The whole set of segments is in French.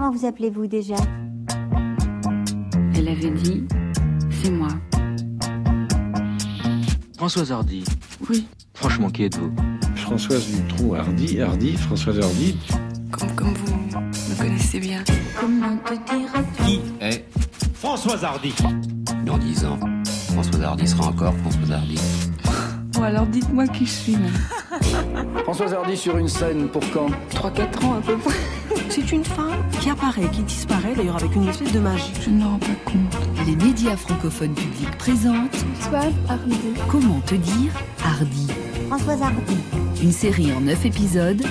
Comment vous appelez-vous déjà Elle avait dit C'est moi. Françoise Hardy. Oui. Franchement, qui êtes-vous Françoise Dutronc Hardy, Hardy, Françoise Hardy. Comme, comme vous me connaissez bien. Comment te dire Qui est Françoise Hardy? Dans dix ans, François Hardy sera encore François Hardy. Bon, alors dites-moi qui je suis. Françoise Hardy sur une scène pour quand? 3-4 ans à peu près. C'est une femme? Qui apparaît, qui disparaît d'ailleurs avec une espèce de magie. Je ne me rends pas compte. Les médias francophones publics présentent Françoise Hardy. Comment te dire Hardy Françoise Hardy. Une série en 9 épisodes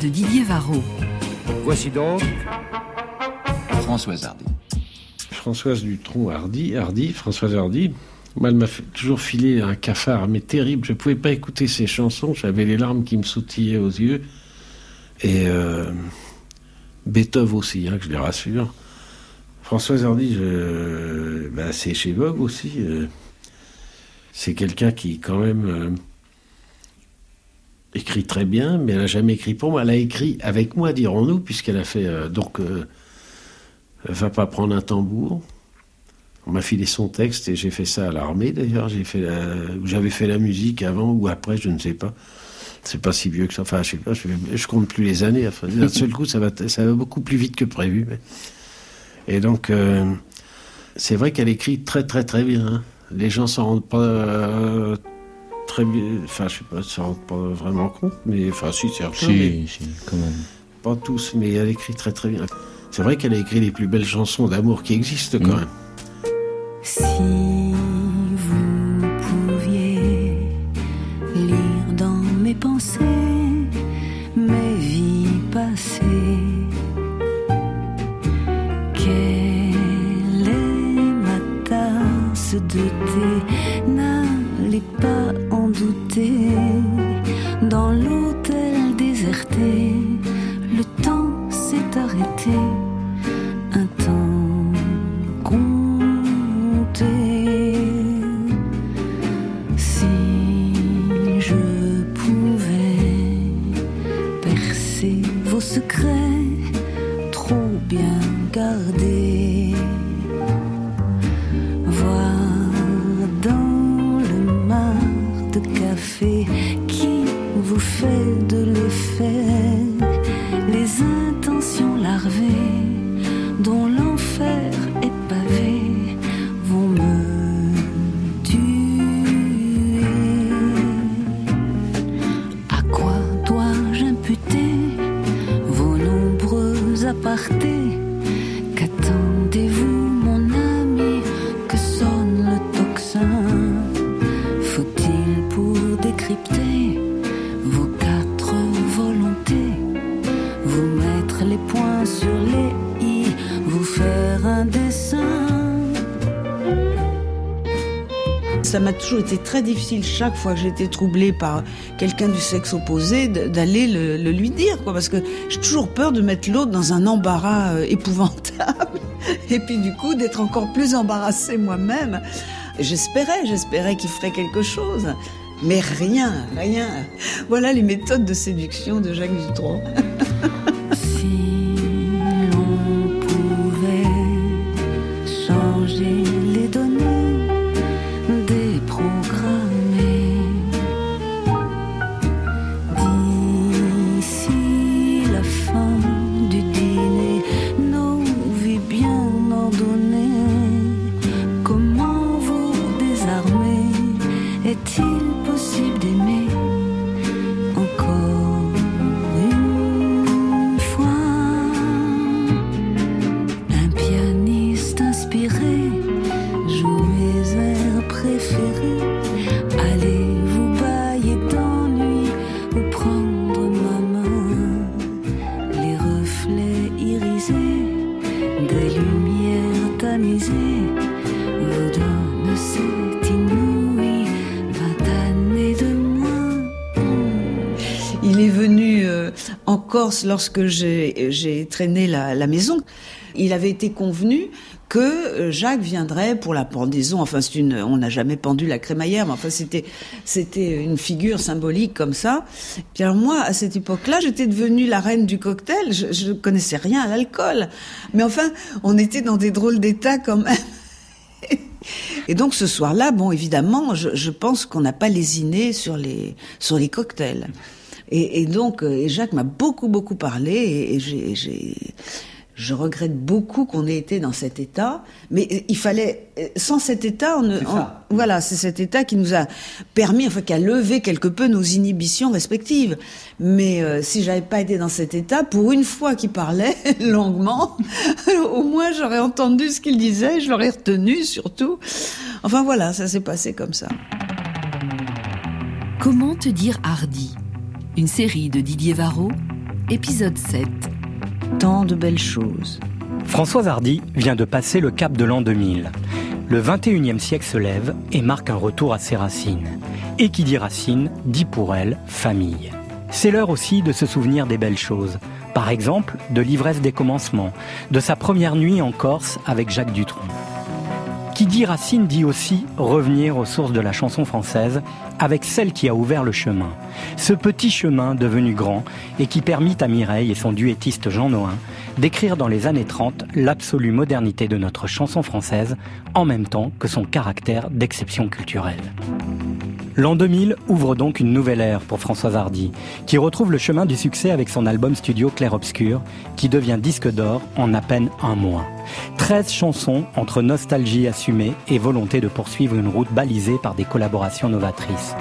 de Didier Varro. Voici donc Françoise Hardy. Françoise Dutronc Hardy, Hardy, Françoise Hardy. Moi, elle m'a fait- toujours filé un cafard, mais terrible. Je ne pouvais pas écouter ses chansons. J'avais les larmes qui me sautillaient aux yeux. Et euh, Beethoven aussi, hein, je les rassure. Françoise Hardy, bah, c'est chez Vogue aussi. euh, c'est quelqu'un qui, quand même, euh, écrit très bien, mais elle n'a jamais écrit pour moi. Elle a écrit avec moi, dirons-nous, puisqu'elle a fait. euh, donc. Va pas prendre un tambour. On m'a filé son texte et j'ai fait ça à l'armée d'ailleurs. J'avais fait la musique avant ou après, je ne sais pas. C'est pas si vieux que ça. Enfin, je sais pas. Je, je compte plus les années. Enfin, d'un seul coup, ça va, ça va beaucoup plus vite que prévu. mais- Et donc, euh, c'est vrai qu'elle écrit très très très bien. hein. Les gens s'en rendent pas euh, très bien. Enfin, je sais pas, s'en rendent pas vraiment compte. Mais enfin, si, certains. mais- si, quand même. pas tous, mais elle écrit très très bien. C'est vrai qu'elle a écrit les plus belles chansons d'amour qui existent quand Mm. même. Si Ça m'a toujours été très difficile chaque fois que j'étais troublée par quelqu'un du sexe opposé d'aller le, le lui dire, quoi, parce que j'ai toujours peur de mettre l'autre dans un embarras euh, épouvantable, et puis du coup d'être encore plus embarrassée moi-même. J'espérais, j'espérais qu'il ferait quelque chose, mais rien, rien. Voilà les méthodes de séduction de Jacques Dutronc. Lorsque j'ai traîné la, maison. Il avait été convenu que euh, Jacques viendrait pour la pendaison. Enfin, on n'a jamais pendu la crémaillère, mais enfin, c'était, une figure symbolique comme ça. Puis moi, à cette époque-là, j'étais devenue la reine du cocktail. Je, je connaissais rien à l'alcool, mais enfin, on était dans des drôles d'état quand même. Et donc ce soir-là, bon, évidemment, je, pense qu'on n'a pas lésiné sur sur les cocktails. Et, et donc, euh, et Jacques m'a beaucoup beaucoup parlé, et, et j'ai, j'ai je regrette beaucoup qu'on ait été dans cet état, mais il fallait, sans cet état, on, ne- on- voilà, c'est cet état qui nous a permis, enfin, qui a levé quelque peu nos inhibitions respectives. Mais euh, si j'avais pas été dans cet état, pour une fois qu'il parlait longuement, au moins j'aurais entendu ce qu'il disait, je l'aurais retenu surtout. Enfin voilà, ça s'est passé comme ça. Comment te dire hardi Une série de Didier Varro, épisode 7. Tant de belles choses. Françoise Hardy vient de passer le cap de l'an 2000. Le 21e siècle se lève et marque un retour à ses racines. Et qui dit racines, dit pour elle famille. C'est l'heure aussi de se souvenir des belles choses. Par exemple, de l'ivresse des commencements, de sa première nuit en Corse avec Jacques Dutronc. Qui dit racine dit aussi revenir aux sources de la chanson française avec celle qui a ouvert le chemin. Ce petit chemin devenu grand et qui permit à Mireille et son duettiste Jean Noin d'écrire dans les années 30 l'absolue modernité de notre chanson française en même temps que son caractère d'exception culturelle. L'an 2000 ouvre donc une nouvelle ère pour Françoise Hardy, qui retrouve le chemin du succès avec son album studio Clair Obscur, qui devient disque d'or en à peine un mois. 13 chansons entre nostalgie assumée et volonté de poursuivre une route balisée par des collaborations novatrices.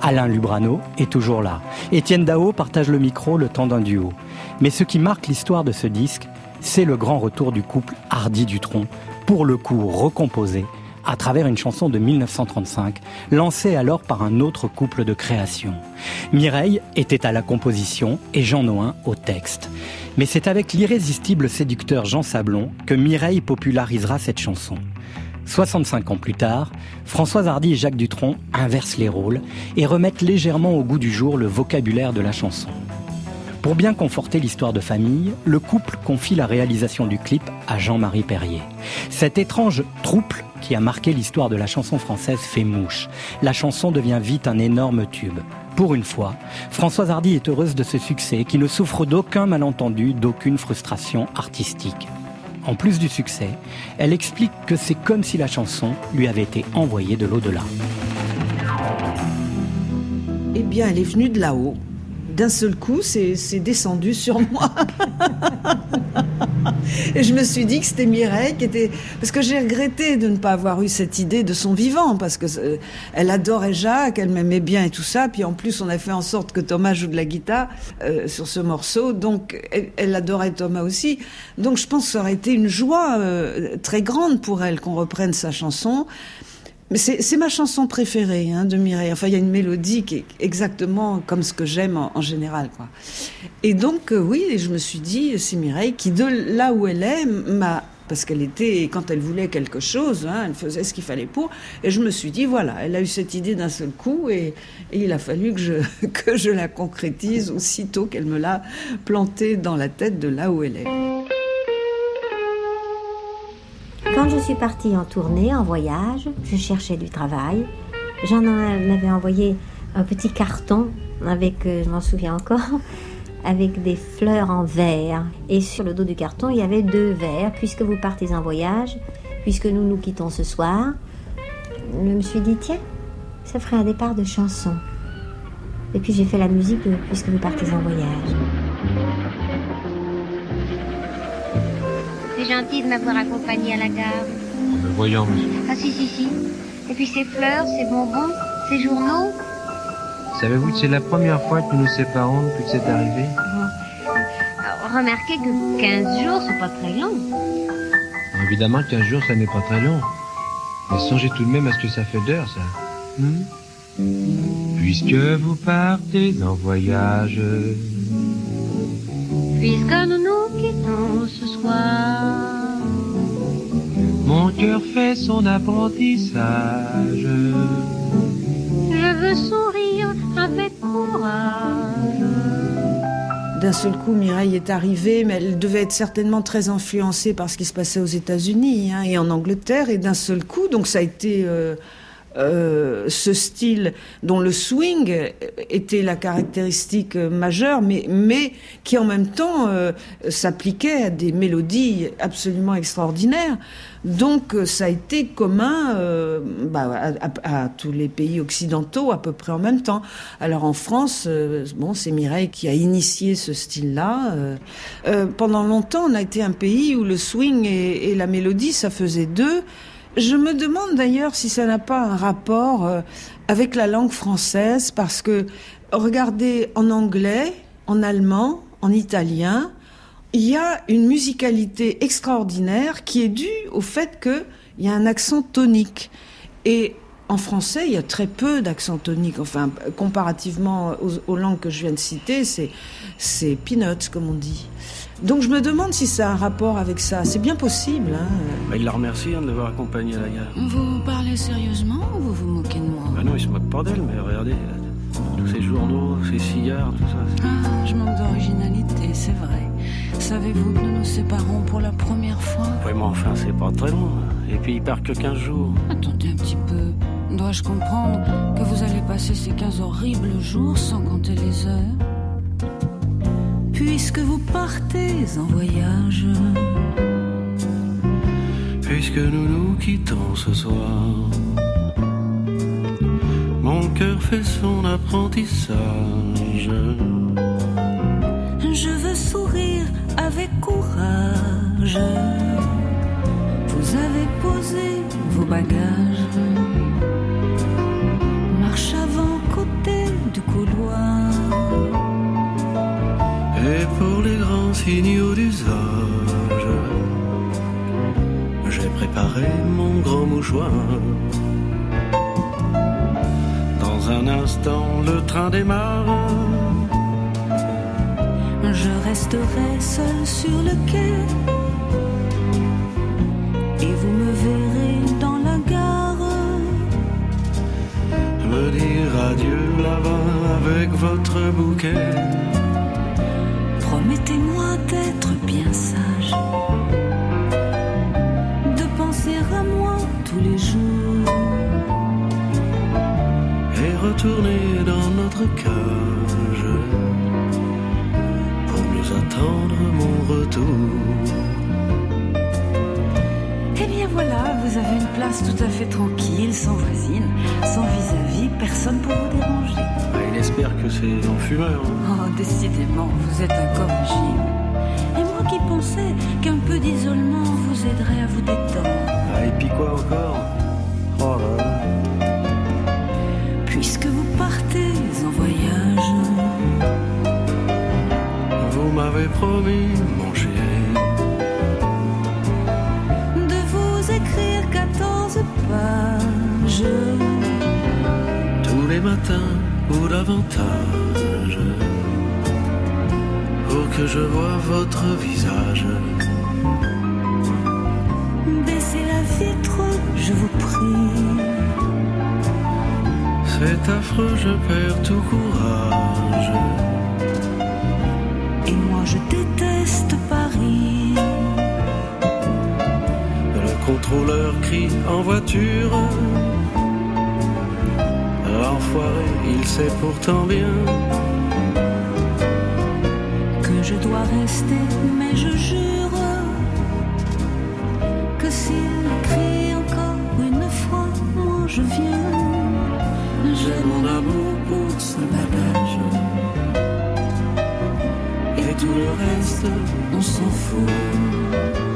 Alain Lubrano est toujours là. Étienne Dao partage le micro le temps d'un duo. Mais ce qui marque l'histoire de ce disque, c'est le grand retour du couple Hardy Dutronc, pour le coup recomposé à travers une chanson de 1935, lancée alors par un autre couple de création. Mireille était à la composition et Jean Noin au texte. Mais c'est avec l'irrésistible séducteur Jean Sablon que Mireille popularisera cette chanson. 65 ans plus tard, Françoise Hardy et Jacques Dutronc inversent les rôles et remettent légèrement au goût du jour le vocabulaire de la chanson. Pour bien conforter l'histoire de famille, le couple confie la réalisation du clip à Jean-Marie Perrier. Cet étrange trouble qui a marqué l'histoire de la chanson française fait mouche. La chanson devient vite un énorme tube. Pour une fois, Françoise Hardy est heureuse de ce succès qui ne souffre d'aucun malentendu, d'aucune frustration artistique. En plus du succès, elle explique que c'est comme si la chanson lui avait été envoyée de l'au-delà. Eh bien, elle est venue de là-haut. D'un seul coup, c'est descendu sur moi. Et je me suis dit que c'était Mireille qui était... Parce que j'ai regretté de ne pas avoir eu cette idée de son vivant, parce que euh, elle adorait Jacques, elle m'aimait bien et tout ça. Puis en plus, on a fait en sorte que Thomas joue de la guitare euh, sur ce morceau. Donc, elle, elle adorait Thomas aussi. Donc, je pense que ça aurait été une joie euh, très grande pour elle qu'on reprenne sa chanson. C'est ma chanson préférée hein, de Mireille. Enfin, il y a une mélodie qui est exactement comme ce que j'aime en, en général. Quoi. Et donc, euh, oui, je me suis dit, c'est Mireille qui, de là où elle est, m'a... Parce qu'elle était, quand elle voulait quelque chose, hein, elle faisait ce qu'il fallait pour. Et je me suis dit, voilà, elle a eu cette idée d'un seul coup et, et il a fallu que je, que je la concrétise aussitôt qu'elle me l'a plantée dans la tête de là où elle est. Quand je suis partie en tournée, en voyage, je cherchais du travail. J'en avais envoyé un petit carton avec, euh, je m'en souviens encore, avec des fleurs en verre. Et sur le dos du carton, il y avait deux vers. Puisque vous partez en voyage, puisque nous nous quittons ce soir, je me suis dit, tiens, ça ferait un départ de chanson. Et puis j'ai fait la musique de Puisque vous partez en voyage. C'est gentil de m'avoir accompagné à la gare. Voyons, Ah si, si, si. Et puis ces fleurs, ces bonbons, ces journaux. savez-vous que c'est la première fois que nous nous séparons depuis que c'est arrivé? Alors, remarquez que 15 jours, c'est pas très long. Évidemment, 15 jours, ça n'est pas très long. Mais songez tout de même à ce que ça fait d'heures, ça. Hmm? Puisque vous partez en voyage, Puisque nous mon cœur fait son apprentissage. Je veux sourire avec courage. d'un seul coup, Mireille est arrivée, mais elle devait être certainement très influencée par ce qui se passait aux États-Unis hein, et en Angleterre. Et d'un seul coup, donc ça a été euh, euh, ce style dont le swing était la caractéristique majeure, mais, mais qui en même temps euh, s'appliquait à des mélodies absolument extraordinaires. Donc euh, ça a été commun euh, bah, à, tous les pays occidentaux à peu près en même temps. Alors en France, euh, bon, c'est Mireille qui a initié ce style-là. Pendant longtemps, on a été un pays où le swing et la mélodie, ça faisait deux. Je me demande d'ailleurs si ça n'a pas un rapport euh, avec la langue française, parce que regardez en anglais, en allemand, en italien, il y a une musicalité extraordinaire qui est due au fait qu'il y a un accent tonique. Et en français, il y a très peu d'accent tonique. Enfin, comparativement aux, langues que je viens de citer, c'est peanuts, comme on dit. Donc je me demande si ça a un rapport avec ça. C'est bien possible. Hein. Bah, il la remercie hein, de l'avoir accompagnée à la gare. Vous parlez sérieusement ou vous vous moquez de moi? Bah non, il se moque pas d'elle, mais regardez, tous ces journaux, ces cigares, tout ça. Ah, je manque d'originalité, c'est vrai. Savez-vous que nous nous séparons pour la première fois? Oui, mais enfin, c'est pas très long. Et puis il part que 15 jours. Attendez un petit peu. Dois-je comprendre que vous allez passer ces 15 horribles jours sans compter les heures? Puisque vous partez en voyage. Puisque nous nous quittons ce soir. Mon cœur fait son apprentissage. Je veux sourire avec courage. Vous avez posé vos bagages. Et pour les grands signaux d'usage, j'ai préparé mon grand mouchoir. Dans un instant, le train démarre. Je resterai seul sur le quai. Et vous me verrez dans la gare. Me dire adieu là-bas avec votre bouquet. Promettez-moi d'être bien sage. De penser à moi tous les jours. Et retourner dans notre cage attendre mon retour. Eh bien voilà, vous avez une place tout à fait tranquille, sans voisine, sans vis-à-vis, -vis, personne pour vous déranger. Ah, il espère que c'est en fumeur. Hein. Oh, décidément, vous êtes incorrigible. Et moi qui pensais qu'un peu d'isolement vous aiderait à vous détendre. Ah, et puis quoi encore? Oh là là. Puisque vous partez en voyage vous m'avez promis, ou davantage pour que je vois votre visage. Baissez la vitre, je vous prie. C'est affreux, je perds tout courage je déteste Paris. Le contrôleur crie en voiture. Enfoiré, il sait pourtant bien que je dois rester, mais je jure que s'il crie encore une fois, moi je viens. J'ai mon amour pour ce bagage tout le reste, on s'en fout.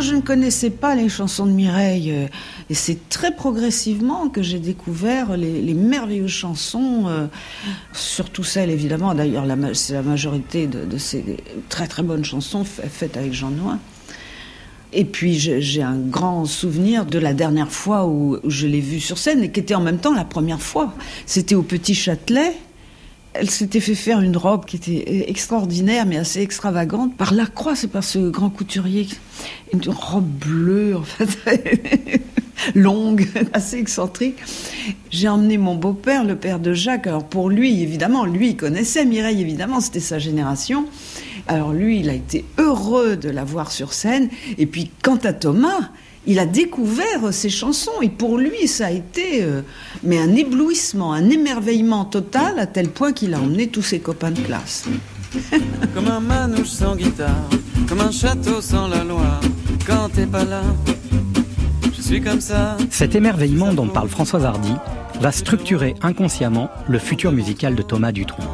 Je ne connaissais pas les chansons de Mireille. Euh, et c'est très progressivement que j'ai découvert les, merveilleuses chansons, euh, surtout celles évidemment, d'ailleurs c'est la majorité de, ces très très bonnes chansons faites avec Jean Nouin. Et puis j'ai un grand souvenir de la dernière fois où je l'ai vu sur scène et qui était en même temps la première fois. C'était au Petit Châtelet elle s'était fait faire une robe qui était extraordinaire, mais assez extravagante, par Lacroix, c'est par ce grand couturier. Une robe bleue, en fait, longue, assez excentrique. J'ai emmené mon beau-père, le père de Jacques. Alors pour lui, évidemment, lui, il connaissait Mireille, évidemment, c'était sa génération. Alors lui, il a été heureux de la voir sur scène. Et puis, quant à Thomas, il a découvert ses chansons et pour lui ça a été euh, mais un éblouissement, un émerveillement total à tel point qu'il a emmené tous ses copains de classe. comme un manouche sans guitare, comme un château sans la loi, quand t'es pas là, je suis comme ça. Cet émerveillement dont parle Françoise Hardy va structurer inconsciemment le futur musical de Thomas Dutronc.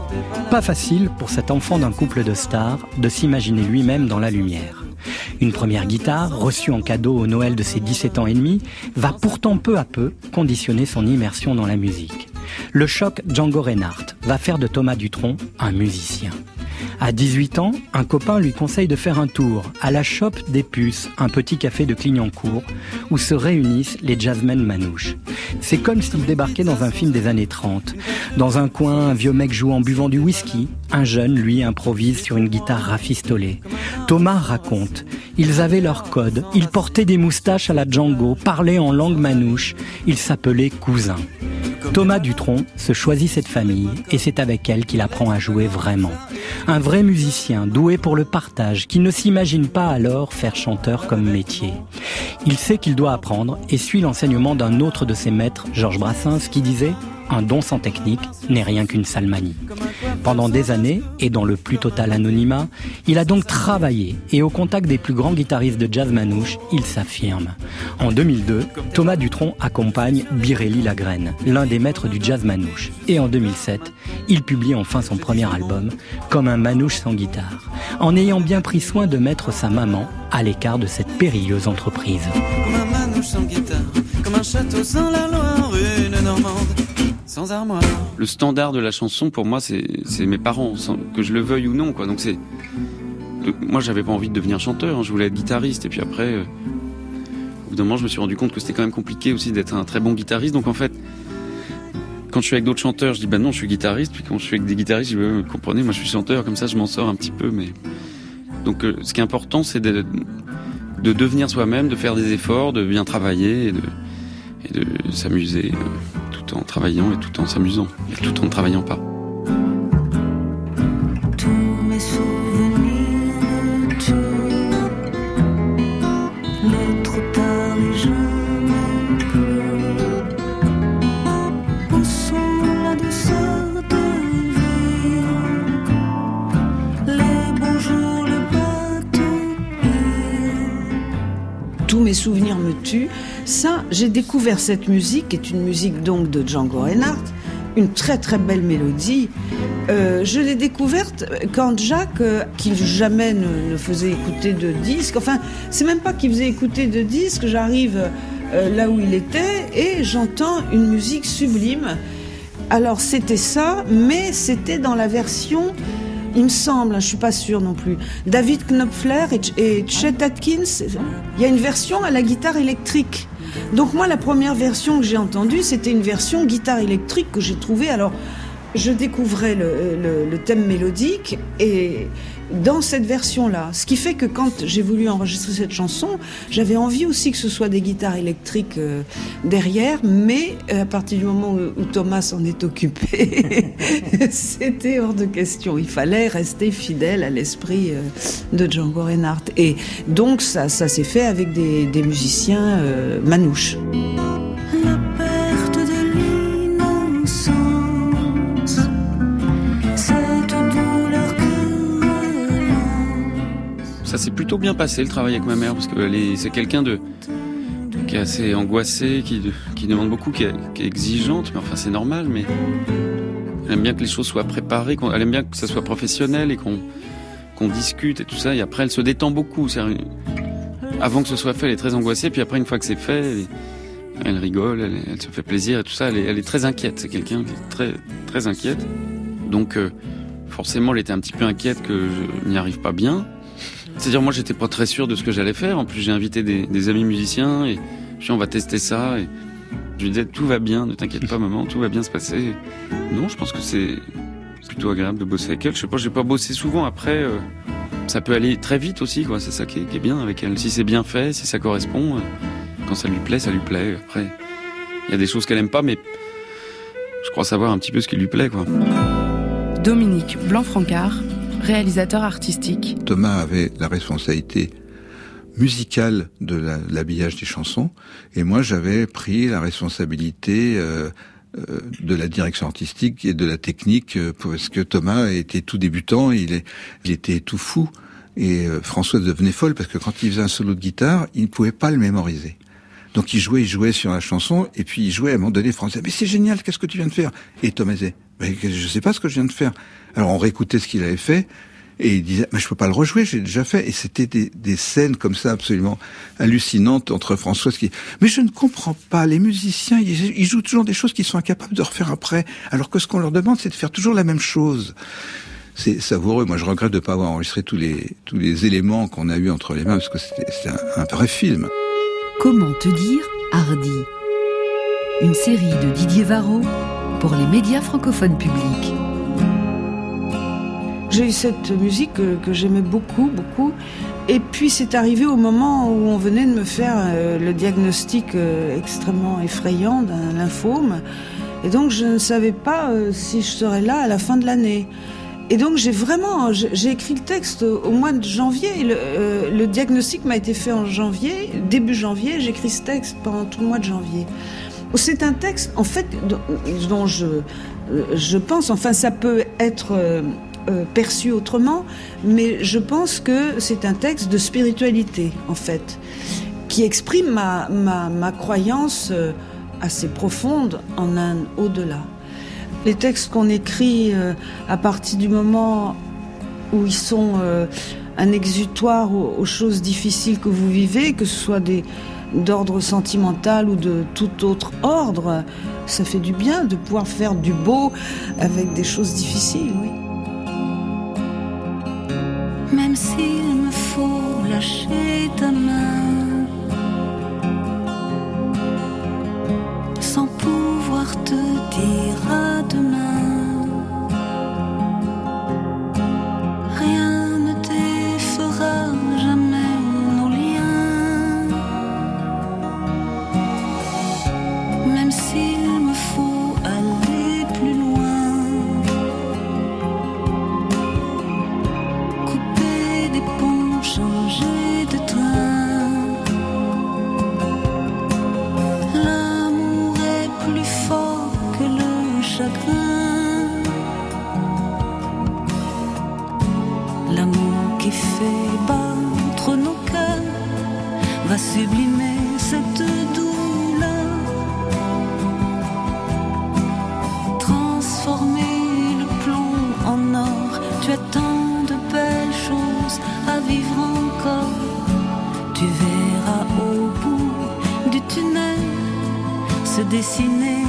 Pas facile pour cet enfant d'un couple de stars de s'imaginer lui-même dans la lumière. Une première guitare, reçue en cadeau au Noël de ses 17 ans et demi, va pourtant peu à peu conditionner son immersion dans la musique. Le choc Django Reinhardt va faire de Thomas Dutronc un musicien. À 18 ans, un copain lui conseille de faire un tour à la Chope des Puces, un petit café de Clignancourt, où se réunissent les jazzmen manouches. C'est comme s'il débarquait dans un film des années 30. Dans un coin, un vieux mec joue en buvant du whisky, un jeune, lui, improvise sur une guitare rafistolée. Thomas raconte, ils avaient leur code, ils portaient des moustaches à la Django, parlaient en langue manouche, ils s'appelaient cousins. Thomas Dutronc se choisit cette famille et c'est avec elle qu'il apprend à jouer vraiment. Vrai musicien, doué pour le partage, qui ne s'imagine pas alors faire chanteur comme métier. Il sait qu'il doit apprendre et suit l'enseignement d'un autre de ses maîtres, Georges Brassens, qui disait un don sans technique n'est rien qu'une salmanie. Pendant des années, et dans le plus total anonymat, il a donc travaillé et au contact des plus grands guitaristes de jazz manouche, il s'affirme. En 2002, Thomas Dutronc accompagne Birelli Lagraine, l'un des maîtres du jazz manouche. Et en 2007, il publie enfin son premier album, Comme un manouche sans guitare, en ayant bien pris soin de mettre sa maman à l'écart de cette périlleuse entreprise. Armoire. Le standard de la chanson, pour moi, c'est mes parents, que je le veuille ou non. Donc moi, j'avais pas envie de devenir chanteur, hein. je voulais être guitariste, et puis après, euh, au bout d'un moment, je me suis rendu compte que c'était quand même compliqué aussi d'être un très bon guitariste. Donc en fait, quand je suis avec d'autres chanteurs, je dis ben non, je suis guitariste. Puis quand je suis avec des guitaristes, je dis comprenez, moi je suis chanteur, comme ça je m'en sors un petit peu. Mais donc euh, ce qui est important, c'est de, de devenir soi-même, de faire des efforts, de bien travailler et de, et de s'amuser. Euh, tout en travaillant et tout en s'amusant, et tout en ne travaillant pas. J'ai découvert cette musique, qui est une musique donc de Django Reinhardt, une très très belle mélodie. Euh, je l'ai découverte quand Jacques, euh, qui jamais ne, faisait écouter de disques, enfin, c'est même pas qu'il faisait écouter de disques, j'arrive euh, là où il était et j'entends une musique sublime. Alors c'était ça, mais c'était dans la version il me semble, hein, je suis pas sûre non plus, David Knopfler et, Chet Atkins, il y a une version à la guitare électrique. Donc moi, la première version que j'ai entendue, c'était une version guitare électrique que j'ai trouvée. Alors, je découvrais le, thème mélodique et dans cette version-là. Ce qui fait que quand j'ai voulu enregistrer cette chanson, j'avais envie aussi que ce soit des guitares électriques euh, derrière, mais euh, à partir du moment où, Thomas en est occupé, c'était hors de question. Il fallait rester fidèle à l'esprit euh, de Django Reinhardt. Et donc ça, ça s'est fait avec des musiciens manouches. Ça s'est plutôt bien passé le travail avec ma mère parce que c'est quelqu'un de qui est assez angoissé, qui, demande beaucoup, qui est, exigeante, mais enfin c'est normal, mais elle aime bien que les choses soient préparées, elle aime bien que ça soit professionnel et qu'on discute et tout ça. Et après, elle se détend beaucoup. Avant que ce soit fait, elle est très angoissée. Puis après, une fois que c'est fait, elle, rigole, elle, se fait plaisir et tout ça. Elle est, elle est très inquiète. C'est quelqu'un qui est très très inquiète. Donc euh, forcément, elle était un petit peu inquiète que je n'y arrive pas bien. C'est-à-dire, moi, j'étais pas très sûr de ce que j'allais faire. En plus, j'ai invité des, amis musiciens et je on va tester ça. Et je lui disais, tout va bien, ne t'inquiète pas, maman, tout va bien se passer. Non, je pense que c'est, plutôt agréable de bosser avec elle. Je sais pas, j'ai pas bossé souvent après. euh, ça peut aller très vite aussi, quoi. C'est ça qui est, qui est bien avec elle. Si c'est bien fait, si ça correspond, euh, quand ça lui plaît, ça lui plaît. Après, il y a des choses qu'elle aime pas, mais je crois savoir un petit peu ce qui lui plaît, quoi. Dominique Blanc-Francard, réalisateur artistique. Thomas avait la responsabilité musicale de la- l'habillage des chansons, et moi j'avais pris la responsabilité euh, euh, de la direction artistique et de la technique, euh, parce que Thomas était tout débutant, il, est, il était tout fou, et euh, François devenait folle, parce que quand il faisait un solo de guitare, il ne pouvait pas le mémoriser. Donc il jouait, il jouait sur la chanson, et puis il jouait à un moment donné, François, mais c'est génial, qu'est-ce que tu viens de faire? Et Thomas disait, je sais pas ce que je viens de faire. Alors on réécoutait ce qu'il avait fait, et il disait, mais je peux pas le rejouer, j'ai déjà fait. Et c'était des, scènes comme ça absolument hallucinantes entre François qui, mais je ne comprends pas, les musiciens, ils, jouent toujours des choses qu'ils sont incapables de refaire après, alors que ce qu'on leur demande, c'est de faire toujours la même chose. C'est savoureux. Moi, je regrette de ne pas avoir enregistré tous les, tous les éléments qu'on a eu entre les mains, parce que c'était un, un vrai film. Comment te dire Hardy? Une série de Didier Varro pour les médias francophones publics. J'ai eu cette musique que, j'aimais beaucoup, beaucoup. Et puis c'est arrivé au moment où on venait de me faire euh, le diagnostic euh, extrêmement effrayant d'un lymphome. Et donc je ne savais pas euh, si je serais là à la fin de l'année. Et donc j'ai vraiment, j'ai écrit le texte au mois de janvier. Le, le diagnostic m'a été fait en janvier, début janvier. J'ai écrit ce texte pendant tout le mois de janvier. C'est un texte, en fait, dont, je, pense, enfin ça peut être euh, euh, perçu autrement, mais je pense que c'est un texte de spiritualité, en fait, qui exprime ma, croyance euh, assez profonde en un au-delà. Les textes qu'on écrit à partir du moment où ils sont un exutoire aux choses difficiles que vous vivez, que ce soit des d'ordre sentimental ou de tout autre ordre, ça fait du bien de pouvoir faire du beau avec des choses difficiles, oui. Même s'il me faut lâcher ta main sans pouvoir te dire à demain, fait battre nos cœurs va sublimer cette douleur. Transformer le plomb en or, tu as tant de belles choses à vivre encore. Tu verras au bout du tunnel se dessiner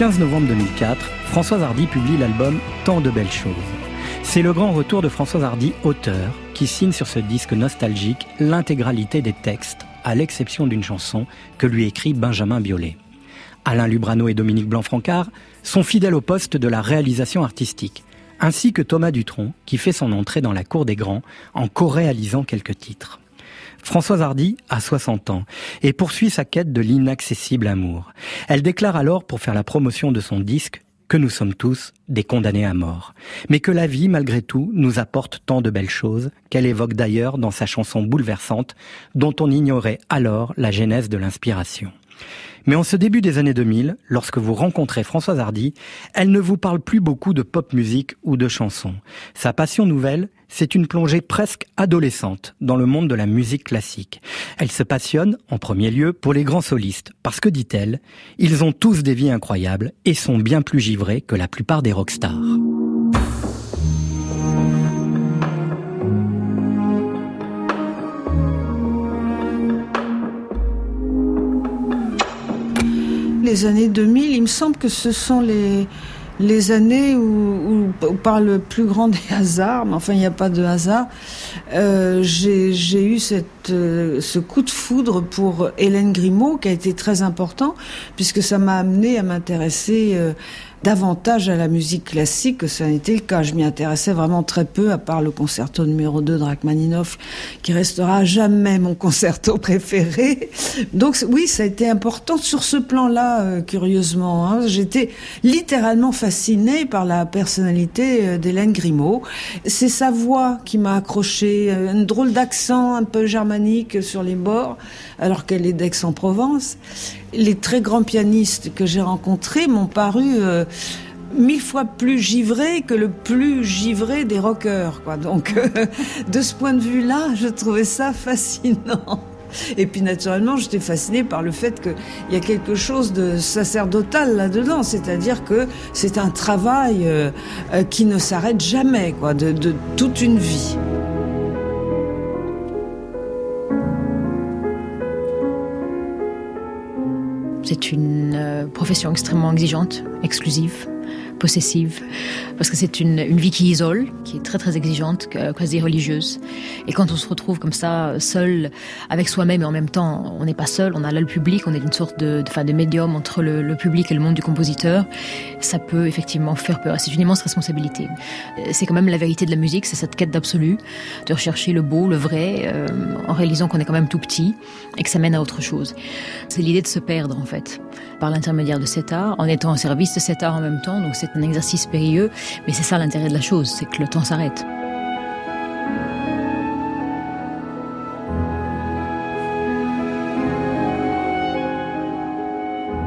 15 novembre 2004, Françoise Hardy publie l'album Tant de belles choses. C'est le grand retour de Françoise Hardy, auteur, qui signe sur ce disque nostalgique l'intégralité des textes, à l'exception d'une chanson que lui écrit Benjamin Biolay. Alain Lubrano et Dominique Blanc-Francard sont fidèles au poste de la réalisation artistique, ainsi que Thomas Dutronc, qui fait son entrée dans la cour des grands en co-réalisant quelques titres. Françoise Hardy a 60 ans et poursuit sa quête de l'inaccessible amour. Elle déclare alors, pour faire la promotion de son disque, que nous sommes tous des condamnés à mort, mais que la vie, malgré tout, nous apporte tant de belles choses, qu'elle évoque d'ailleurs dans sa chanson bouleversante, dont on ignorait alors la genèse de l'inspiration. Mais en ce début des années 2000, lorsque vous rencontrez Françoise Hardy, elle ne vous parle plus beaucoup de pop musique ou de chansons. Sa passion nouvelle, c'est une plongée presque adolescente dans le monde de la musique classique. Elle se passionne, en premier lieu, pour les grands solistes, parce que, dit-elle, ils ont tous des vies incroyables et sont bien plus givrés que la plupart des rockstars. Années 2000, il me semble que ce sont les, années où, où, par le plus grand des hasards, mais enfin il n'y a pas de hasard, euh, j'ai eu cette, euh, ce coup de foudre pour Hélène Grimaud qui a été très important puisque ça m'a amené à m'intéresser euh, davantage à la musique classique que ça n'était le cas. Je m'y intéressais vraiment très peu, à part le concerto numéro 2 de Rachmaninoff, qui restera jamais mon concerto préféré. Donc oui, ça a été important sur ce plan-là, euh, curieusement. Hein. J'étais littéralement fascinée par la personnalité euh, d'Hélène Grimaud. C'est sa voix qui m'a accroché, euh, un drôle d'accent un peu germanique sur les bords, alors qu'elle est d'Aix-en-Provence les très grands pianistes que j'ai rencontrés m'ont paru mille fois plus givrés que le plus givré des rockers. Quoi. Donc, euh, de ce point de vue-là, je trouvais ça fascinant. Et puis naturellement, j'étais fascinée par le fait qu'il y a quelque chose de sacerdotal là-dedans, c'est-à-dire que c'est un travail euh, qui ne s'arrête jamais, quoi, de, de toute une vie. C'est une euh, profession extrêmement exigeante, exclusive, possessive, parce que c'est une, une, vie qui isole, qui est très très exigeante, quasi religieuse. Et quand on se retrouve comme ça, seul avec soi-même, et en même temps, on n'est pas seul, on a là le public, on est une sorte de, de, de médium entre le, le, public et le monde du compositeur, ça peut effectivement faire peur. C'est une immense responsabilité. C'est quand même la vérité de la musique, c'est cette quête d'absolu, de rechercher le beau, le vrai, euh, en réalisant qu'on est quand même tout petit et que ça mène à autre chose. C'est l'idée de se perdre en fait, par l'intermédiaire de cet art, en étant au service de cet art en même temps. Donc c'est un exercice périlleux, mais c'est ça l'intérêt de la chose, c'est que le temps s'arrête.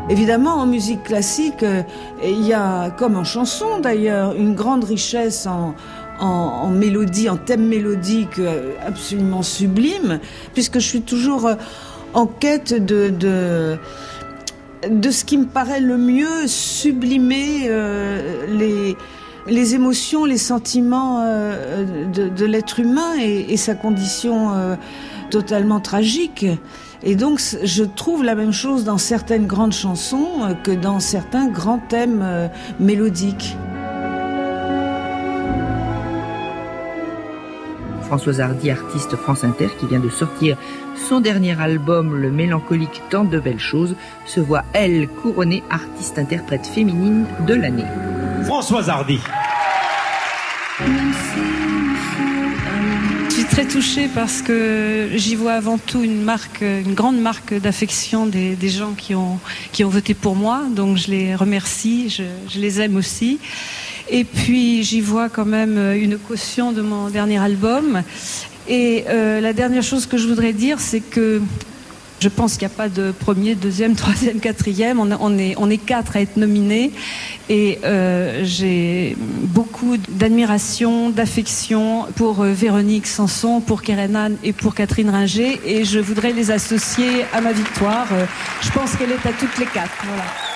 Évidemment, en musique classique, euh, il y a, comme en chanson d'ailleurs, une grande richesse en, en, en, mélodie, en thème mélodique euh, absolument sublime, puisque je suis toujours euh, en quête de, de de ce qui me paraît le mieux sublimer euh, les, émotions, les sentiments euh, de, l'être humain et, et, sa condition euh, totalement tragique. Et donc, je trouve la même chose dans certaines grandes chansons que dans certains grands thèmes mélodiques. Françoise Hardy, artiste France Inter, qui vient de sortir son dernier album, le mélancolique Tant de belles choses, se voit, elle, couronnée artiste-interprète féminine de l'année. Françoise Hardy. Je suis très touchée parce que j'y vois avant tout une marque, une grande marque d'affection des, des, gens qui ont, qui ont voté pour moi. Donc je les remercie, je, je les aime aussi. Et puis j'y vois quand même une caution de mon dernier album. Et euh, la dernière chose que je voudrais dire, c'est que je pense qu'il n'y a pas de premier, deuxième, troisième, quatrième. On, est, quatre à être nominés. Et euh, j'ai beaucoup d'admiration, d'affection pour euh, Véronique Sanson, pour Kerenan et pour Catherine Ringer. Et je voudrais les associer à ma victoire. Euh, je pense qu'elle est à toutes les quatre. Voilà.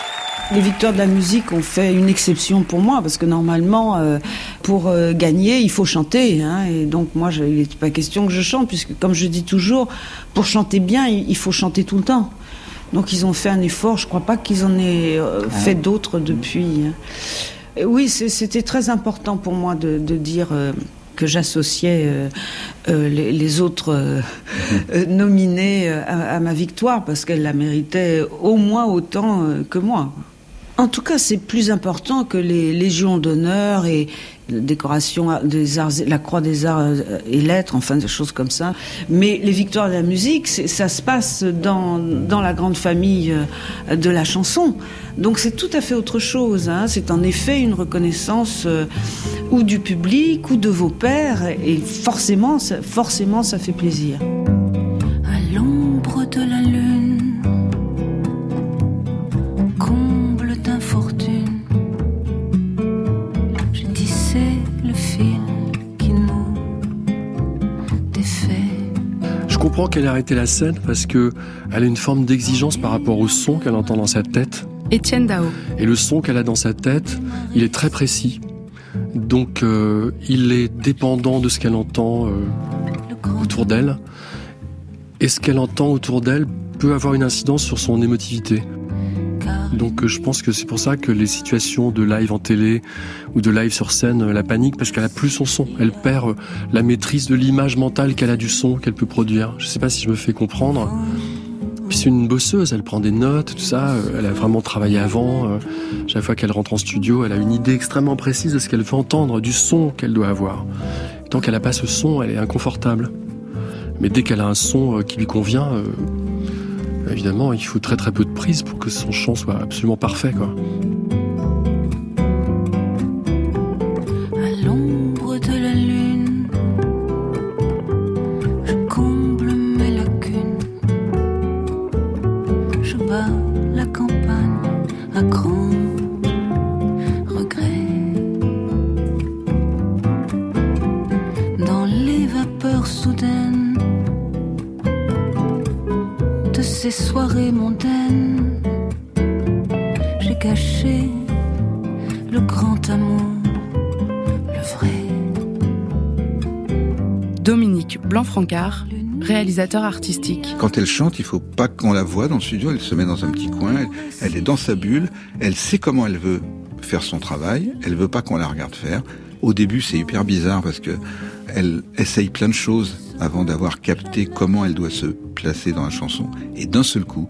Les victoires de la musique ont fait une exception pour moi parce que normalement, euh, pour euh, gagner, il faut chanter. Hein, et donc moi, je, il n'est pas question que je chante puisque, comme je dis toujours, pour chanter bien, il, il faut chanter tout le temps. Donc ils ont fait un effort, je crois pas qu'ils en aient euh, Ah. fait d'autres depuis. hein. Et Oui, c'était très important pour moi de, de dire que j'associais euh, euh, les, les autres euh, nominés à, à ma victoire parce qu'elle la méritait au moins autant que moi. En tout cas, c'est plus important que les légions d'honneur et la décoration des arts, la croix des arts euh, et lettres, enfin des choses comme ça. Mais les victoires de la musique, ça se passe dans, dans la grande famille euh, de la chanson. Donc c'est tout à fait autre chose. hein. C'est en effet une reconnaissance euh, ou du public ou de vos pairs. Et forcément, forcément, ça fait plaisir. Je comprends qu'elle ait arrêté la scène parce que elle a une forme d'exigence par rapport au son qu'elle entend dans sa tête. Étienne Dao. Et le son qu'elle a dans sa tête, il est très précis. Donc euh, il est dépendant de ce qu'elle entend euh, autour d'elle. Et ce qu'elle entend autour d'elle peut avoir une incidence sur son émotivité. Donc euh, je pense que c'est pour ça que les situations de live en télé ou de live sur scène euh, la paniquent parce qu'elle a plus son son. Elle perd euh, la maîtrise de l'image mentale qu'elle a du son qu'elle peut produire. Je sais pas si je me fais comprendre. Puis c'est une bosseuse, elle prend des notes, tout ça. Elle a vraiment travaillé avant. Chaque fois qu'elle rentre en studio, elle a une idée extrêmement précise de ce qu'elle veut entendre, du son qu'elle doit avoir. Tant qu'elle n'a pas ce son, elle est inconfortable. Mais dès qu'elle a un son qui lui convient, évidemment, il faut très très peu de prise pour que son chant soit absolument parfait. Dominique Blanc-Francard, réalisateur artistique. Quand elle chante, il faut pas qu'on la voit dans le studio. Elle se met dans un petit coin. Elle, est dans sa bulle. Elle sait comment elle veut faire son travail. Elle veut pas qu'on la regarde faire. Au début, c'est hyper bizarre parce que elle essaye plein de choses avant d'avoir capté comment elle doit se placer dans la chanson. Et d'un seul coup,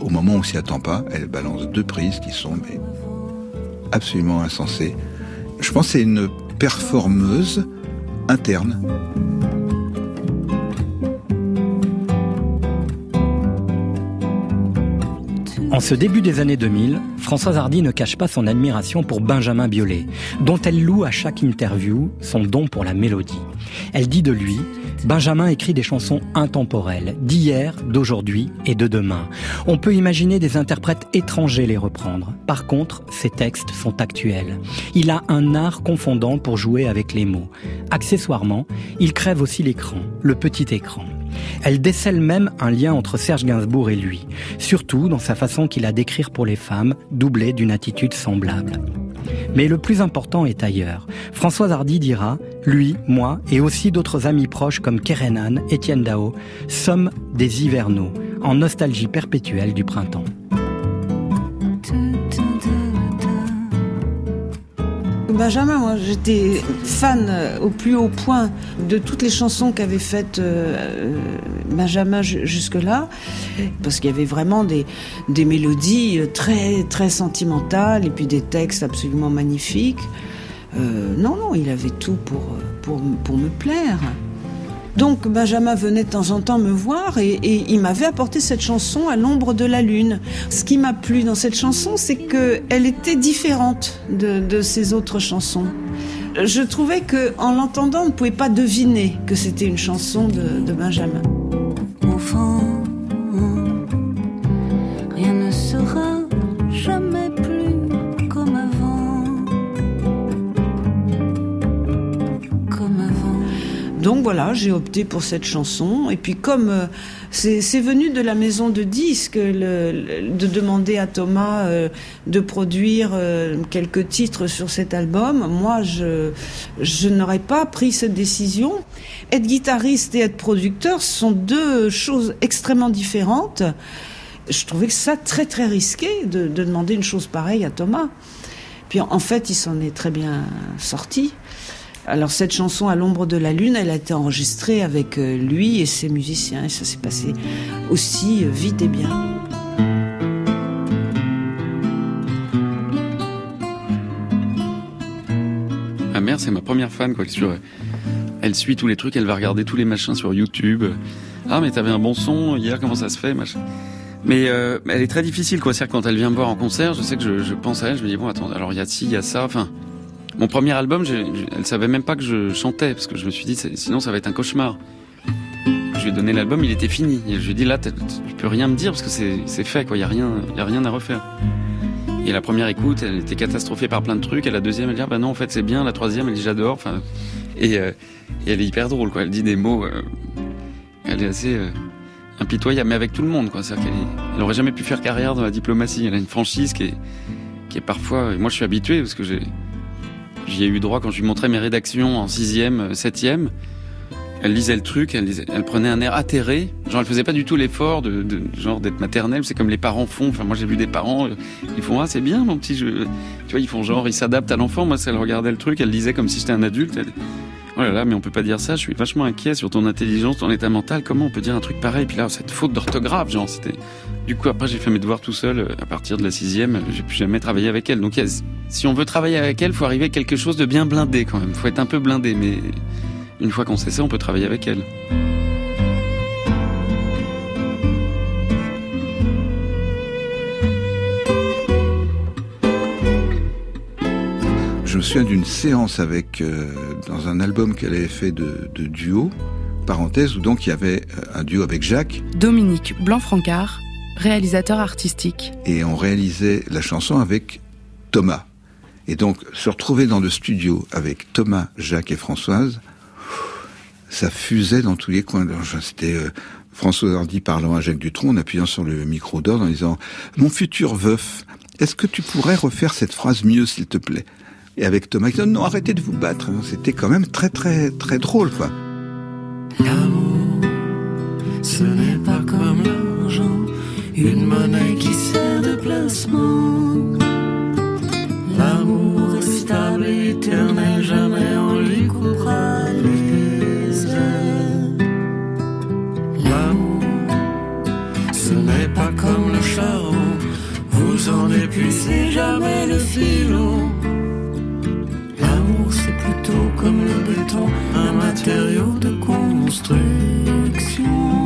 au moment où on s'y attend pas, elle balance deux prises qui sont absolument insensées. Je pense que c'est une performeuse interne. En ce début des années 2000, Françoise Hardy ne cache pas son admiration pour Benjamin Biolay, dont elle loue à chaque interview son don pour la mélodie. Elle dit de lui Benjamin écrit des chansons intemporelles, d'hier, d'aujourd'hui et de demain. On peut imaginer des interprètes étrangers les reprendre. Par contre, ses textes sont actuels. Il a un art confondant pour jouer avec les mots. Accessoirement, il crève aussi l'écran, le petit écran. Elle décèle même un lien entre Serge Gainsbourg et lui, surtout dans sa façon qu'il a d'écrire pour les femmes, doublée d'une attitude semblable. Mais le plus important est ailleurs. Françoise Hardy dira Lui, moi et aussi d'autres amis proches comme Kerenan, Étienne Dao, sommes des hivernaux, en nostalgie perpétuelle du printemps. Benjamin, moi j'étais fan euh, au plus haut point de toutes les chansons qu'avait faites euh, euh, Benjamin ju- jusque-là, parce qu'il y avait vraiment des, mélodies très très sentimentales et puis des textes absolument magnifiques. Non, non, il avait tout pour me plaire. Donc Benjamin venait de temps en temps me voir et, il m'avait apporté cette chanson à l'ombre de la lune. Ce qui m'a plu dans cette chanson, c'est qu'elle était différente de, ses autres chansons. Je trouvais que en l'entendant, on ne pouvait pas deviner que c'était une chanson de, Benjamin. Donc voilà, j'ai opté pour cette chanson. Et puis comme euh, c'est venu de la maison de disques de demander à Thomas euh, de produire euh, quelques titres sur cet album, moi je, n'aurais pas pris cette décision. Être guitariste et être producteur sont deux choses extrêmement différentes. Je trouvais ça très très risqué de demander une chose pareille à Thomas. Puis en fait, il s'en est très bien sorti. Alors cette chanson à l'ombre de la lune, elle a été enregistrée avec euh, lui et ses musiciens et ça s'est passé aussi euh, vite et bien. Ma mère, c'est ma première fan, quoi. Elle suit tous les trucs, elle va regarder tous les machins sur YouTube. Ah, mais t'avais un bon son hier, comment ça se fait, machin? Mais euh, elle est très difficile, quoi. C'est-à-dire quand elle vient me voir en concert, je sais que je pense à elle, je me dis bon, attends, alors il y a ci, il y a ça. Enfin, mon premier album, je, je- elle savait même pas que je chantais parce que je me suis dit sinon ça va être un cauchemar. Je lui ai donné l'album, il était fini. Je lui ai dit là, tu peux rien me dire parce que c'est fait, quoi. Il y a rien, y a rien à refaire. Et la première écoute, elle était catastrophée par plein de trucs. Et la deuxième, elle dit ah bah non, en fait c'est bien. La troisième, elle dit j'adore. Enfin, et, euh, et elle est hyper drôle, quoi. Elle dit des mots. euh, elle est assez euh, impitoyable, mais avec tout le monde, quoi. C'est-à-dire qu'elle est- elle aurait jamais pu faire carrière dans la diplomatie. Elle a une franchise qui est, qui est parfois. Moi, je suis habitué parce que j'ai, j'y ai eu droit quand je lui montrais mes rédactions en sixième, euh, septième. Elle lisait le truc, elle, prenait un air atterré. Genre, elle faisait pas du tout l'effort de, genre d'être maternelle. C'est comme les parents font. Enfin, moi, j'ai vu des parents, euh, ils font ah c'est bien mon petit. Tu vois, ils font genre, ils s'adaptent à l'enfant. Moi, si elle regardait le truc, elle lisait comme si j'étais un adulte. Oh mais on peut pas dire ça. Je suis vachement inquiet sur ton intelligence, ton état mental. Comment on peut dire un truc pareil? Puis là, cette faute d'orthographe, genre, c'était. Du coup, après, j'ai fait mes devoirs tout seul. euh, À partir de la sixième, j'ai plus jamais travaillé avec elle. Donc, si on veut travailler avec elle, faut arriver à quelque chose de bien blindé quand même. Faut être un peu blindé, mais une fois qu'on sait ça, on peut travailler avec elle. Me souviens d'une séance avec euh, dans un album qu'elle avait fait de, de duo, parenthèse, où donc il y avait euh, un duo avec Jacques, Dominique Blanc-Francard, réalisateur artistique. et on réalisait la chanson avec Thomas. Et donc se retrouver dans le studio avec Thomas, Jacques et Françoise, ça fusait dans tous les coins. C'était euh, François Hardy parlant à Jacques Dutronc en appuyant sur le micro d'ordre en disant Mon futur veuf, est-ce que tu pourrais refaire cette phrase mieux, s'il te plaît? Et avec Thomas, dit Non, arrêtez de vous battre. C'était quand même très, très, très drôle, quoi. Ce n'est pas comme l'argent, une monnaie qui sert de placement. L'amour est stable éternel, jamais on lui coupera les ailes. L'amour, ce n'est pas comme le charbon, vous en épuisez jamais le filon. Un matériau de construction.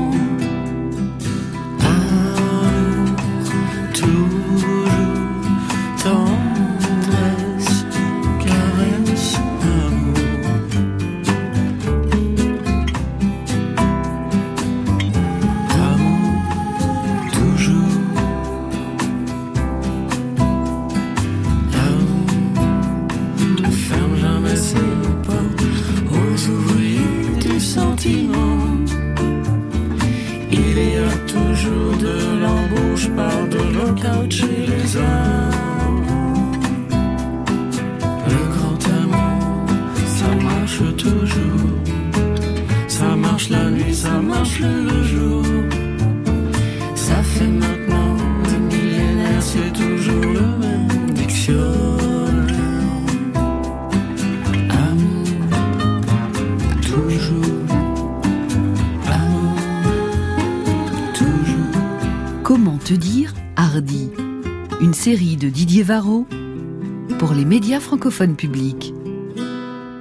Marche la nuit, ça marche le jour. Ça fait maintenant des millénaires, c'est toujours le même dictionnaire. Amour, toujours. Comment te dire Hardy? Une série de Didier Varro pour les médias francophones publics.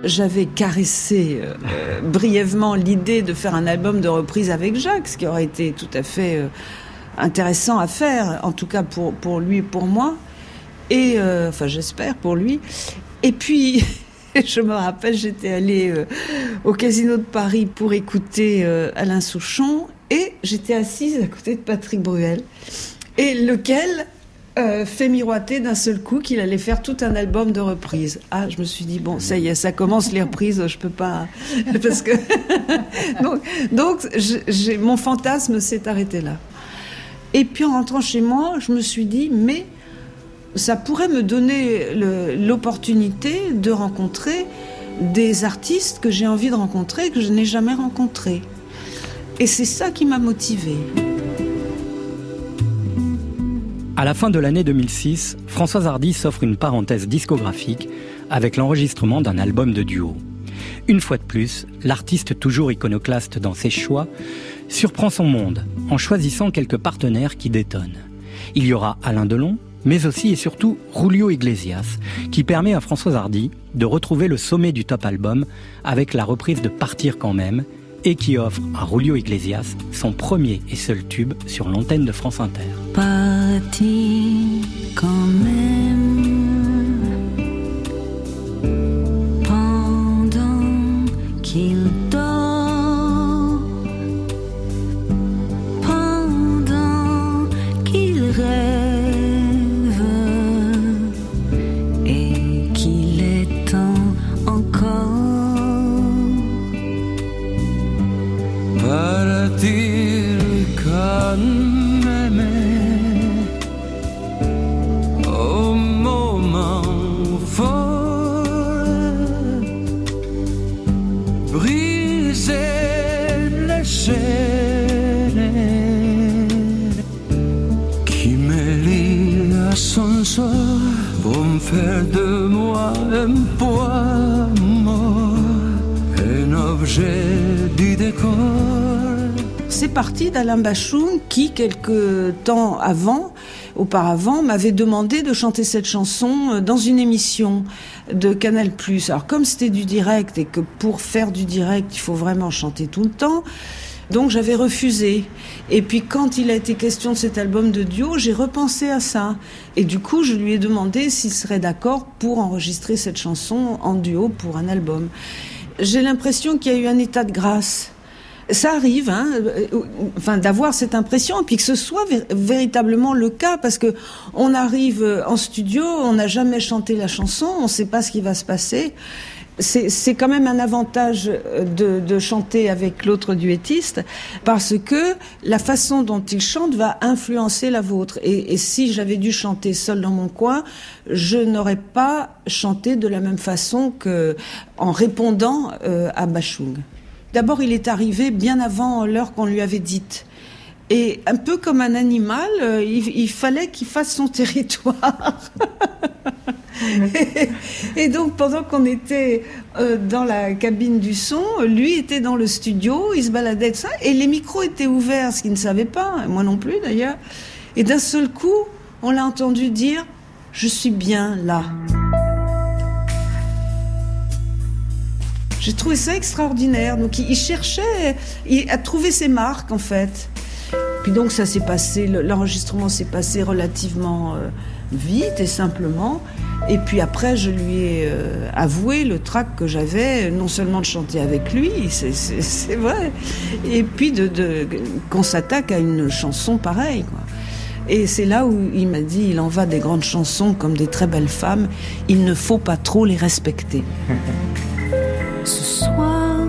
J'avais caressé euh, brièvement l'idée de faire un album de reprise avec Jacques, ce qui aurait été tout à fait euh, intéressant à faire, en tout cas pour, pour lui et pour moi. Et, euh, enfin, j'espère pour lui. Et puis, je me rappelle, j'étais allée euh, au Casino de Paris pour écouter euh, Alain Souchon et j'étais assise à côté de Patrick Bruel. Et lequel euh, fait miroiter d'un seul coup qu'il allait faire tout un album de reprises. Ah, je me suis dit, bon, ça y est, ça commence les reprises, je peux pas. Parce que. donc, donc mon fantasme s'est arrêté là. Et puis en rentrant chez moi, je me suis dit, mais ça pourrait me donner l'opportunité de rencontrer des artistes que j'ai envie de rencontrer, que je n'ai jamais rencontrés. Et c'est ça qui m'a motivée. À la fin de l'année 2006, Françoise Hardy s'offre une parenthèse discographique avec l'enregistrement d'un album de duo. Une fois de plus, l'artiste toujours iconoclaste dans ses choix surprend son monde en choisissant quelques partenaires qui détonnent. Il y aura Alain Delon, mais aussi et surtout Julio Iglesias, qui permet à Françoise Hardy de retrouver le sommet du top album avec la reprise de Partir quand même, et qui offre à Julio Iglesias son premier et seul tube sur l'antenne de France Inter. C'est parti d'Alain Bachung qui, quelque temps avant, auparavant, m'avait demandé de chanter cette chanson euh, dans une émission de Canal+. Alors comme c'était du direct et que pour faire du direct, il faut vraiment chanter tout le temps, donc j'avais refusé. Et puis quand il a été question de cet album de duo, j'ai repensé à ça. Et du coup, je lui ai demandé s'il serait d'accord pour enregistrer cette chanson en duo pour un album. J'ai l'impression qu'il y a eu un état de grâce ça arrive, hein, euh, enfin d'avoir cette impression, et puis que ce soit vé- véritablement le cas, parce que on arrive euh, en studio, on n'a jamais chanté la chanson, on ne sait pas ce qui va se passer. C'est quand même un avantage euh, de, de chanter avec l'autre duettiste, parce que la façon dont il chante va influencer la vôtre. Et, et si j'avais dû chanter seul dans mon coin, je n'aurais pas chanté de la même façon que en répondant euh, à Bachung. D'abord, il est arrivé bien avant l'heure qu'on lui avait dite. Et un peu comme un animal, euh, il, il fallait qu'il fasse son territoire. et, et donc, pendant qu'on était euh, dans la cabine du son, lui était dans le studio, il se baladait de ça, et les micros étaient ouverts, ce qu'il ne savait pas, moi non plus d'ailleurs. Et d'un seul coup, on l'a entendu dire Je suis bien là. J'ai trouvé ça extraordinaire. Donc il, cherchait à trouver ses marques en fait. Puis donc ça s'est passé, le- l'enregistrement s'est passé relativement euh, vite et simplement. Et puis après, je lui ai euh, avoué le trac que j'avais, non seulement de chanter avec lui, c'est- vrai, et puis qu'on s'attaque à une chanson pareille. Et c'est là où il m'a dit, il en va des grandes chansons comme des très belles femmes, il ne faut pas trop les respecter. Ce soir,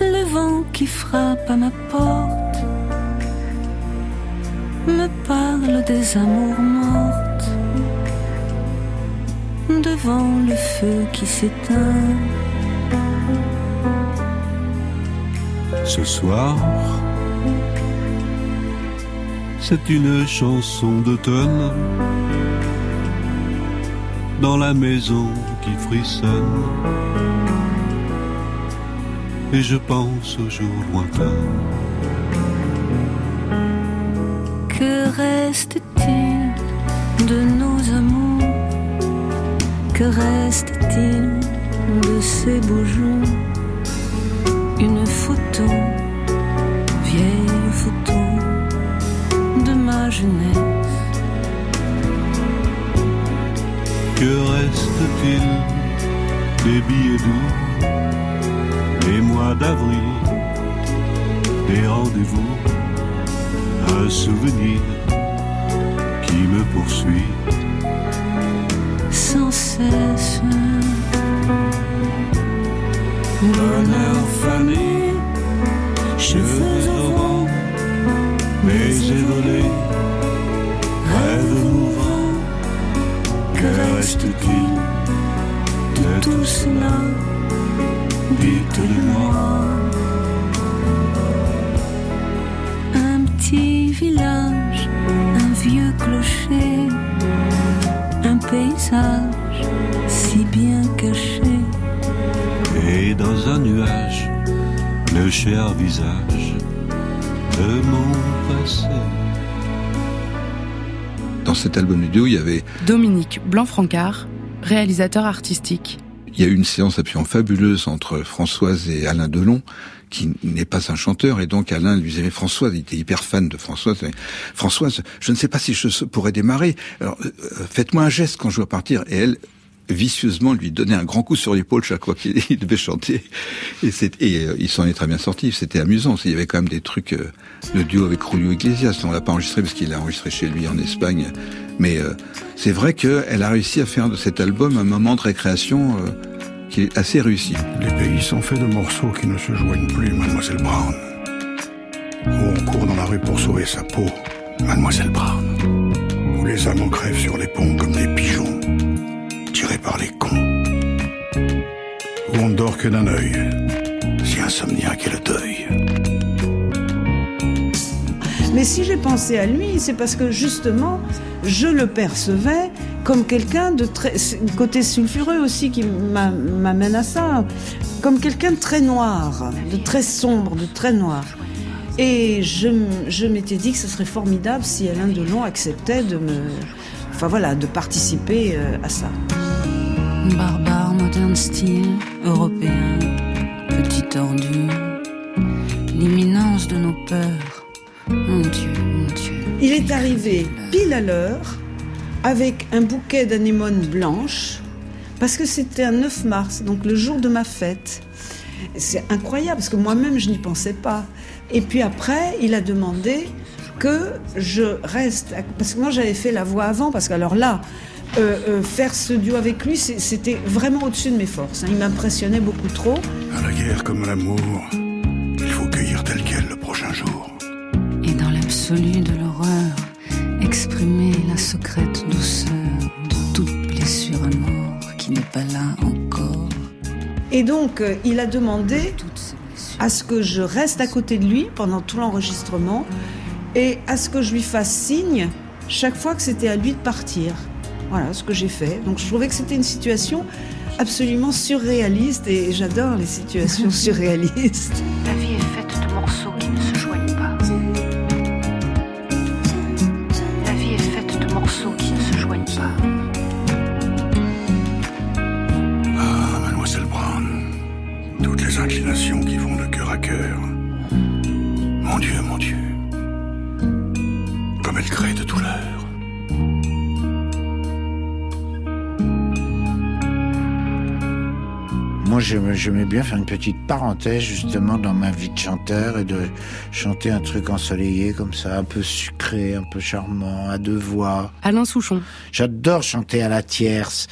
le vent qui frappe à ma porte me parle des amours mortes devant le feu qui s'éteint. Ce soir, c'est une chanson d'automne dans la maison qui frissonne. Et je pense aux jours lointains. Que reste-t-il de nos amours? Que reste-t-il de ces beaux jours? Une photo, vieille photo de ma jeunesse. Que reste-t-il des billets doux, des mois d'avril, des rendez-vous, un souvenir qui me poursuit? Sans cesse. Bonheur fané, cheveux au vent, mais rêve De tout cela Dites-le-moi. Un petit village, clocher, un paysage si bien caché. Et dans un nuage, le cher visage de mon passé. Dans cet album vidéo, il y avait Dominique Blanc-Francard, réalisateur artistique. il y a eu une séance absolument fabuleuse entre Françoise et Alain Delon, qui n'est pas un chanteur, et donc Alain lui disait, Françoise, il était hyper fan de Françoise, Françoise, je ne sais pas si je pourrais démarrer, alors euh, faites-moi un geste quand je dois partir, et elle, vicieusement lui donnait un grand coup sur l'épaule chaque fois qu'il il devait chanter. Et, et euh, il s'en est très bien sorti. C'était amusant. Il y avait quand même des trucs, euh, le duo avec Julio Iglesias. On l'a pas enregistré parce qu'il l'a enregistré chez lui en Espagne. Mais euh, c'est vrai qu'elle a réussi à faire de cet album un moment de récréation euh, qui est assez réussi. Les pays sont faits de morceaux qui ne se joignent plus, mademoiselle Brown. Où on court dans la rue pour sauver sa peau, mademoiselle Brown. Où les amants crèvent sur les ponts comme des pigeons, tirés par les cons. Où on ne dort que d'un œil, si insomniaque est le deuil. Mais si j'ai pensé à lui, c'est parce que justement, je le percevais comme quelqu'un de très. côté sulfureux aussi qui m'a- m'amène à ça. Comme quelqu'un de très noir, de très sombre, de très noir. Et je, je m'étais dit que ce serait formidable si Alain Delon acceptait de me. Enfin voilà, de participer euh, à ça. Barbare, moderne style, européen, petit tordu, l'imminence de nos peurs. Mon Dieu, mon Dieu. Il est arrivé pile à l'heure avec un bouquet d'anémones blanches parce que c'était un 9 mars, donc le jour de ma fête. C'est incroyable parce que moi-même je n'y pensais pas. Et puis après, il a demandé que je reste parce que moi j'avais fait la voix avant parce qu'alors là euh, euh, faire ce duo avec lui, c'était vraiment au-dessus de mes forces. hein. Il m'impressionnait beaucoup trop. À la guerre comme à l'amour, il faut cueillir tel quel le prochain jour. Et dans l'absolu de l'horreur, exprimer la secrète douceur de toute blessure à mort qui n'est pas là encore. Et donc, euh, il a demandé à ce que je reste à côté de lui pendant tout l'enregistrement et à ce que je lui fasse signe chaque fois que c'était à lui de partir. Voilà ce que j'ai fait. Donc, je trouvais que c'était une situation absolument surréaliste et j'adore les situations surréalistes. J'aimais bien faire une petite parenthèse justement dans ma vie de chanteur et de chanter un truc ensoleillé comme ça, un peu sucré, un peu charmant, à deux voix. Alain Souchon. J'adore chanter à la tierce.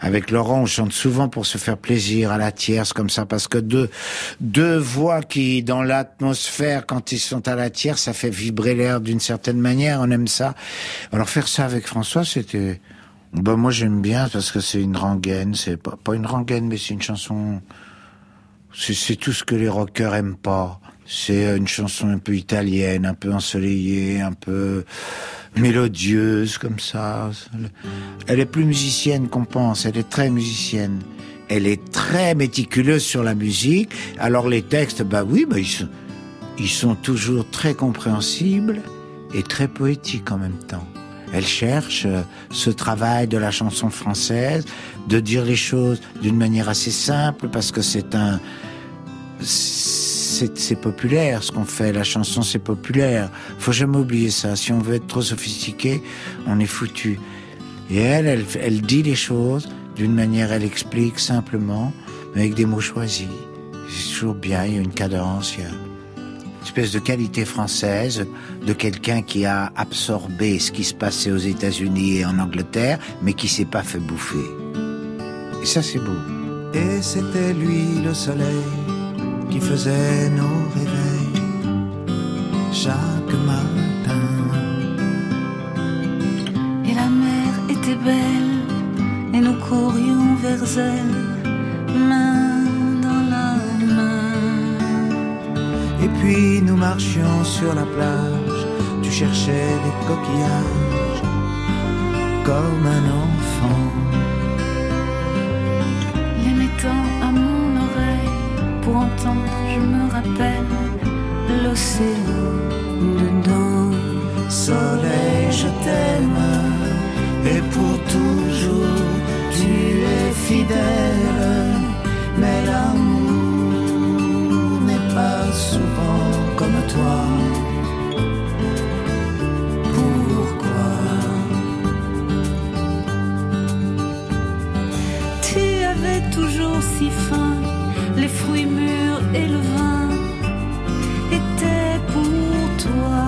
Avec Laurent, on chante souvent pour se faire plaisir à la tierce comme ça, parce que deux, deux voix qui, dans l'atmosphère, quand ils sont à la tierce, ça fait vibrer l'air d'une certaine manière, on aime ça. Alors faire ça avec François, c'était... Ben moi j'aime bien parce que c'est une rengaine, c'est pas, pas une rengaine mais c'est une chanson, c'est tout ce que les rockers aiment pas. C'est une chanson un peu italienne, un peu ensoleillée, un peu mélodieuse comme ça. Elle est plus musicienne qu'on pense, elle est très musicienne. Elle est très méticuleuse sur la musique. Alors les textes, bah oui, bah ils sont, ils sont toujours très compréhensibles et très poétiques en même temps. Elle cherche euh, ce travail de la chanson française, de dire les choses d'une manière assez simple parce que c'est un, c'est populaire ce qu'on fait. La chanson c'est populaire. Faut jamais oublier ça. Si on veut être trop sophistiqué, on est foutu. Et elle, elle, elle dit les choses d'une manière, elle explique simplement, mais avec des mots choisis. C'est toujours bien. Il y a une cadence, il y a espèce de qualité française de quelqu'un qui a absorbé ce qui se passait aux États-Unis et en Angleterre, mais qui s'est pas fait bouffer. Et ça, c'est beau. Et c'était lui le soleil qui faisait nos réveils chaque matin. Et la mer était belle, et nous courions vers elle, main Et puis nous marchions sur la plage, tu cherchais des coquillages comme un enfant. Les mettant à mon oreille pour entendre, je me rappelle l'océan dedans. Soleil, je t'aime, et pour toujours tu es fidèle, si faim, les fruits mûrs et le vin étaient pour toi.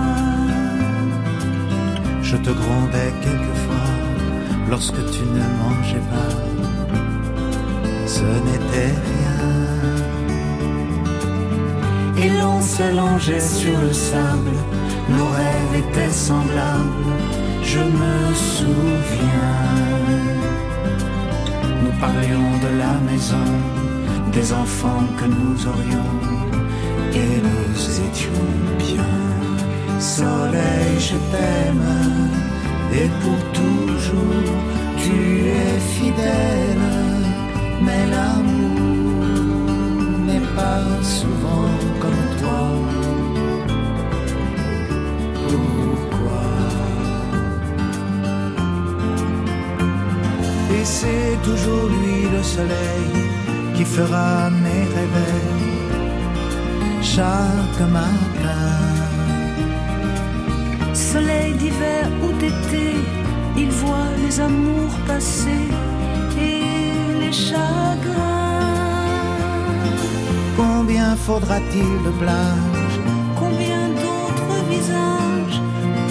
Je te grondais quelquefois lorsque tu ne mangeais pas. Ce n'était rien. S'allongeait sur le sable, nos rêves étaient semblables, je me souviens. Nous parlions de la maison, des enfants que nous aurions, et nous étions bien. Soleil, je t'aime, et pour toujours tu es fidèle, mais l'amour souvent comme toi. Pourquoi? Et c'est toujours lui le soleil qui fera mes réveils chaque matin. Soleil d'hiver ou d'été, il voit les amours passer et les chagrins. Combien faudra-t-il de plages Combien d'autres visages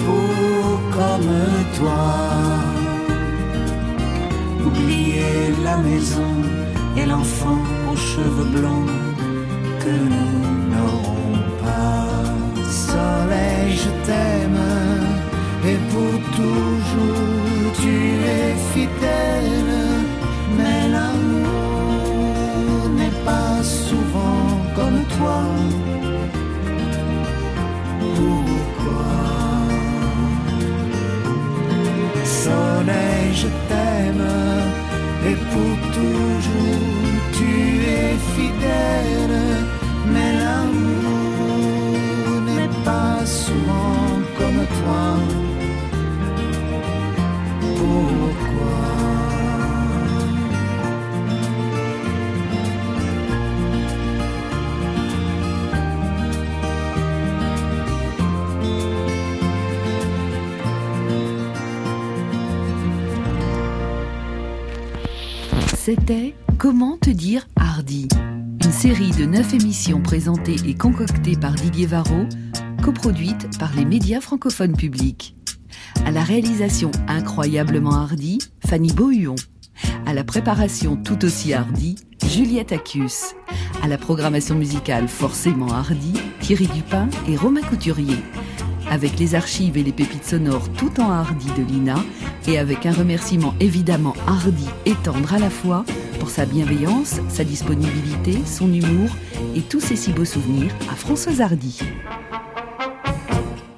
pour comme toi Oublier la maison et l'enfant aux cheveux blonds que nous n'aurons pas. Soleil, je t'aime et pour toujours tu es fidèle, toi. Pourquoi? Soleil, je t'aime et pour toujours tu es fidèle, C'était Comment te dire Hardy Une série de neuf émissions présentées et concoctées par Didier Varro, coproduite par les médias francophones publics. À la réalisation incroyablement hardie, Fanny Beauhuon. À la préparation tout aussi hardie, Juliette Accius. À la programmation musicale forcément hardie, Thierry Dupin et Romain Couturier. Avec les archives et les pépites sonores tout en hardi de Lina et avec un remerciement évidemment hardi et tendre à la fois pour sa bienveillance, sa disponibilité, son humour et tous ses si beaux souvenirs à Françoise Hardy.